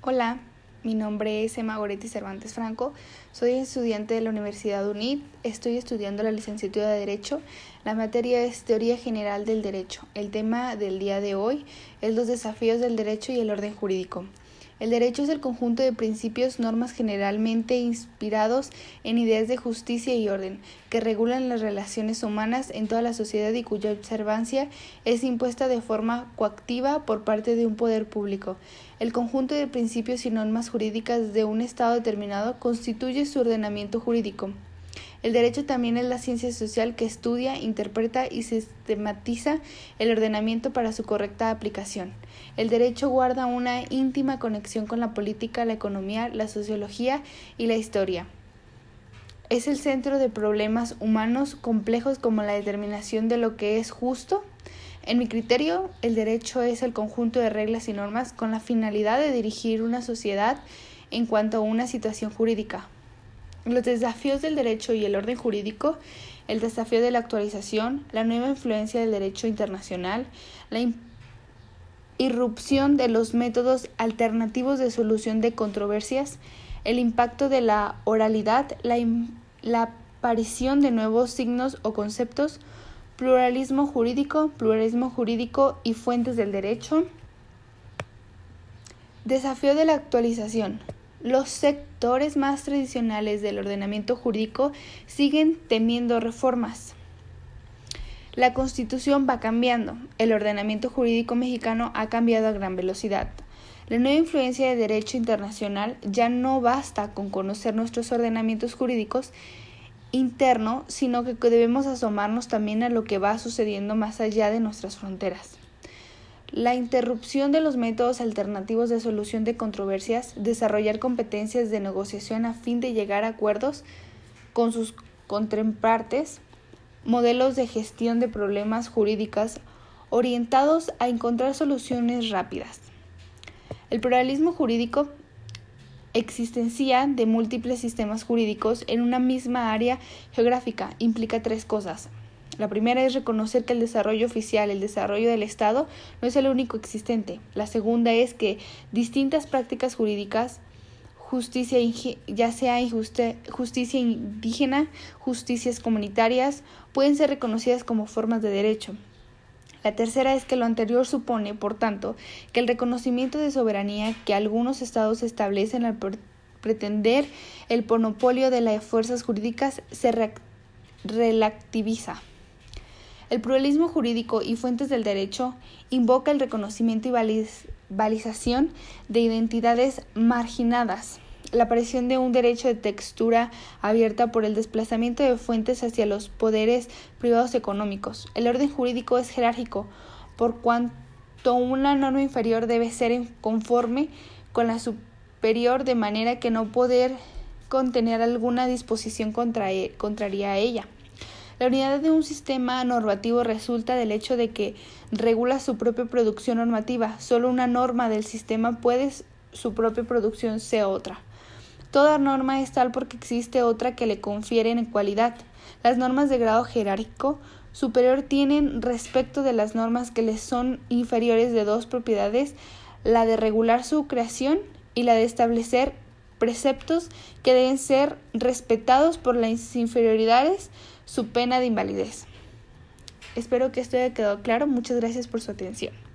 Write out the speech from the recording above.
Hola, mi nombre es Emma Goretti Cervantes Franco, soy estudiante de la Universidad UNIT, estoy estudiando la licenciatura de Derecho, la materia es Teoría General del Derecho. El tema del día de hoy es los desafíos del derecho y el orden jurídico. El derecho es el conjunto de principios, normas generalmente inspirados en ideas de justicia y orden, que regulan las relaciones humanas en toda la sociedad y cuya observancia es impuesta de forma coactiva por parte de un poder público. El conjunto de principios y normas jurídicas de un Estado determinado constituye su ordenamiento jurídico. El derecho también es la ciencia social que estudia, interpreta y sistematiza el ordenamiento para su correcta aplicación. El derecho guarda una íntima conexión con la política, la economía, la sociología y la historia. Es el centro de problemas humanos complejos como la determinación de lo que es justo. En mi criterio, el derecho es el conjunto de reglas y normas con la finalidad de dirigir una sociedad en cuanto a una situación jurídica, los desafíos del derecho y el orden jurídico, el desafío de la actualización, la nueva influencia del derecho internacional, la irrupción de los métodos alternativos de solución de controversias, el impacto de la oralidad, la, la aparición de nuevos signos o conceptos, pluralismo jurídico, pluralismo jurídico y fuentes del derecho. Desafío de la actualización. Los sectores más tradicionales del ordenamiento jurídico siguen temiendo reformas. La constitución va cambiando. El ordenamiento jurídico mexicano ha cambiado a gran velocidad. La nueva influencia de derecho internacional ya no basta con conocer nuestros ordenamientos jurídicos interno, sino que debemos asomarnos también a lo que va sucediendo más allá de nuestras fronteras. La interrupción de los métodos alternativos de solución de controversias, desarrollar competencias de negociación a fin de llegar a acuerdos con sus contrapartes, modelos de gestión de problemas jurídicas orientados a encontrar soluciones rápidas. El pluralismo jurídico existencia de múltiples sistemas jurídicos en una misma área geográfica implica tres cosas. La primera es reconocer que el desarrollo oficial, el desarrollo del Estado, no es el único existente. La segunda es que distintas prácticas jurídicas, justicia, ya sea justicia indígena, justicias comunitarias, pueden ser reconocidas como formas de derecho. La tercera es que lo anterior supone, por tanto, que el reconocimiento de soberanía que algunos estados establecen al pretender el monopolio de las fuerzas jurídicas se relativiza. El pluralismo jurídico y fuentes del derecho invoca el reconocimiento y validación de identidades marginadas, la aparición de un derecho de textura abierta por el desplazamiento de fuentes hacia los poderes privados económicos. El orden jurídico es jerárquico, por cuanto una norma inferior debe ser conforme con la superior de manera que no poder contener alguna disposición contraria a ella. La unidad de un sistema normativo resulta del hecho de que regula su propia producción normativa. Solo una norma del sistema puede su propia producción sea otra. Toda norma es tal porque existe otra que le confiere en cualidad. Las normas de grado jerárquico superior tienen respecto de las normas que les son inferiores de dos propiedades, la de regular su creación y la de establecer preceptos que deben ser respetados por las inferioridades su pena de invalidez. Espero que esto haya quedado claro. Muchas gracias por su atención.